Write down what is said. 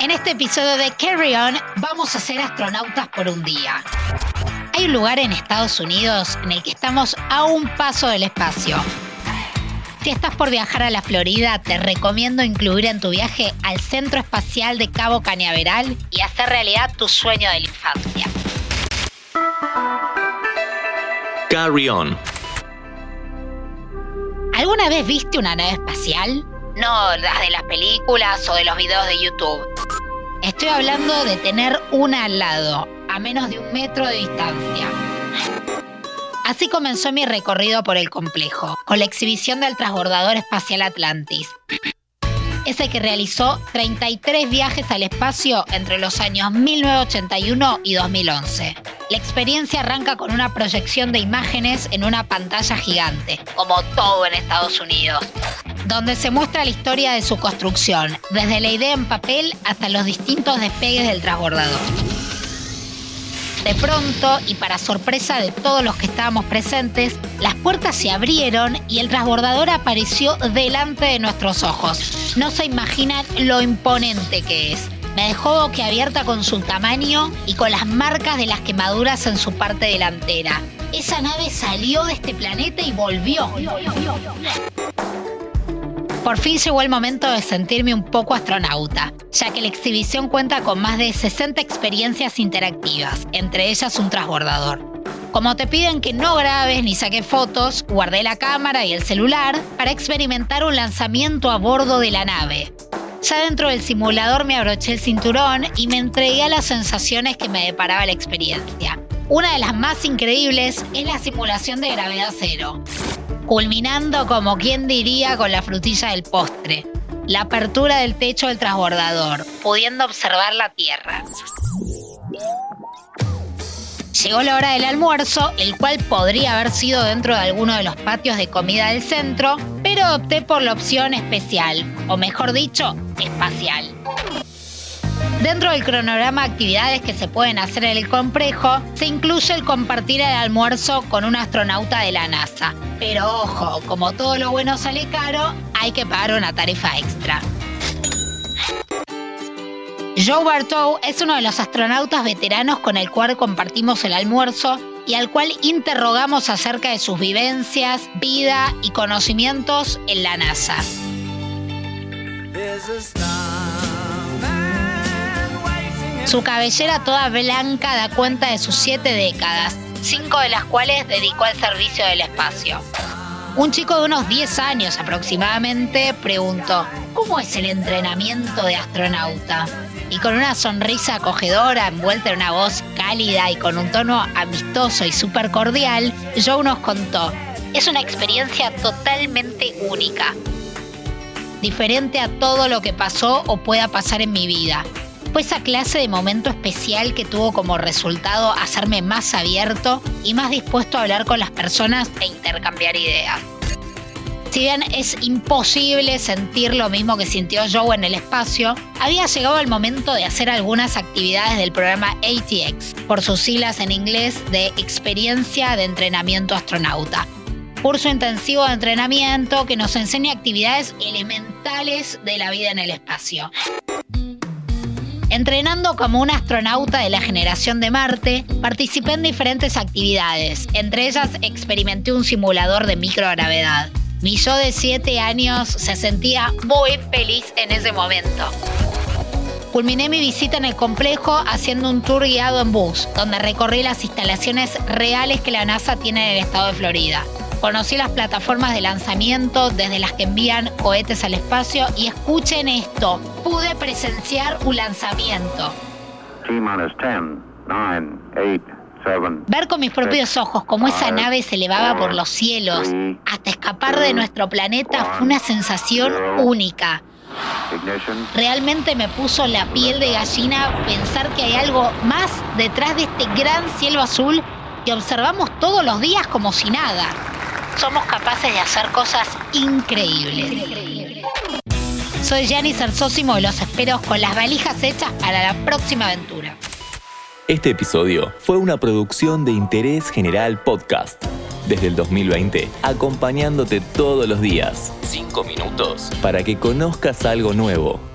En este episodio de Carry On vamos a ser astronautas por un día. Hay un lugar en Estados Unidos en el que estamos a un paso del espacio. Si estás por viajar a la Florida, te recomiendo incluir en tu viaje al Centro Espacial de Cabo Cañaveral y hacer realidad tu sueño de la infancia. Carry On. ¿Alguna vez viste una nave espacial? No las de las películas o de los videos de YouTube. Estoy hablando de tener una al lado, a menos de un metro de distancia. Así comenzó mi recorrido por el complejo, con la exhibición del transbordador espacial Atlantis. Ese que realizó 33 viajes al espacio entre los años 1981 y 2011. La experiencia arranca con una proyección de imágenes en una pantalla gigante, como todo en Estados Unidos, donde se muestra la historia de su construcción, desde la idea en papel hasta los distintos despegues del transbordador. De pronto, y para sorpresa de todos los que estábamos presentes, las puertas se abrieron y el transbordador apareció delante de nuestros ojos. No se imaginan lo imponente que es. Me dejó boquiabierta con su tamaño y con las marcas de las quemaduras en su parte delantera. Esa nave salió de este planeta y volvió. Por fin llegó el momento de sentirme un poco astronauta, ya que la exhibición cuenta con más de 60 experiencias interactivas, entre ellas un transbordador. Como te piden que no grabes ni saques fotos, guardé la cámara y el celular para experimentar un lanzamiento a bordo de la nave. Ya dentro del simulador me abroché el cinturón y me entregué a las sensaciones que me deparaba la experiencia. Una de las más increíbles es la simulación de gravedad cero culminando como quien diría con la frutilla del postre, la apertura del techo del transbordador, pudiendo observar la Tierra. Llegó la hora del almuerzo, el cual podría haber sido dentro de alguno de los patios de comida del centro, pero opté por la opción especial, o mejor dicho, espacial. Dentro del cronograma de actividades que se pueden hacer en el complejo, se incluye el compartir el almuerzo con un astronauta de la NASA. Pero ojo, como todo lo bueno sale caro, hay que pagar una tarifa extra. Joe Bartow es uno de los astronautas veteranos con el cual compartimos el almuerzo y al cual interrogamos acerca de sus vivencias, vida y conocimientos en la NASA. Su cabellera toda blanca da cuenta de sus siete décadas, cinco de las cuales dedicó al servicio del espacio. Un chico de unos 10 años aproximadamente preguntó, ¿cómo es el entrenamiento de astronauta? Y con una sonrisa acogedora, envuelta en una voz cálida y con un tono amistoso y súper cordial, Joe nos contó, es una experiencia totalmente única, diferente a todo lo que pasó o pueda pasar en mi vida fue esa clase de momento especial que tuvo como resultado hacerme más abierto y más dispuesto a hablar con las personas e intercambiar ideas. Si bien es imposible sentir lo mismo que sintió Joe en el espacio, había llegado el momento de hacer algunas actividades del programa ATX, por sus siglas en inglés de Experiencia de Entrenamiento Astronauta. Curso intensivo de entrenamiento que nos enseña actividades elementales de la vida en el espacio. Entrenando como un astronauta de la generación de Marte, participé en diferentes actividades. Entre ellas experimenté un simulador de microgravedad. Mi yo de 7 años se sentía muy feliz en ese momento. Culminé mi visita en el complejo haciendo un tour guiado en bus, donde recorrí las instalaciones reales que la NASA tiene en el estado de Florida. Conocí las plataformas de lanzamiento desde las que envían cohetes al espacio y escuchen esto, pude presenciar un lanzamiento. Ver con mis propios ojos cómo esa nave se elevaba por los cielos hasta escapar de nuestro planeta fue una sensación única. Realmente me puso la piel de gallina pensar que hay algo más detrás de este gran cielo azul que observamos todos los días como si nada somos capaces de hacer cosas increíbles. Soy Gianni Sarsósimo y los espero con las valijas hechas para la próxima aventura. Este episodio fue una producción de Interés General Podcast. Desde el 2020, acompañándote todos los días. Cinco minutos para que conozcas algo nuevo.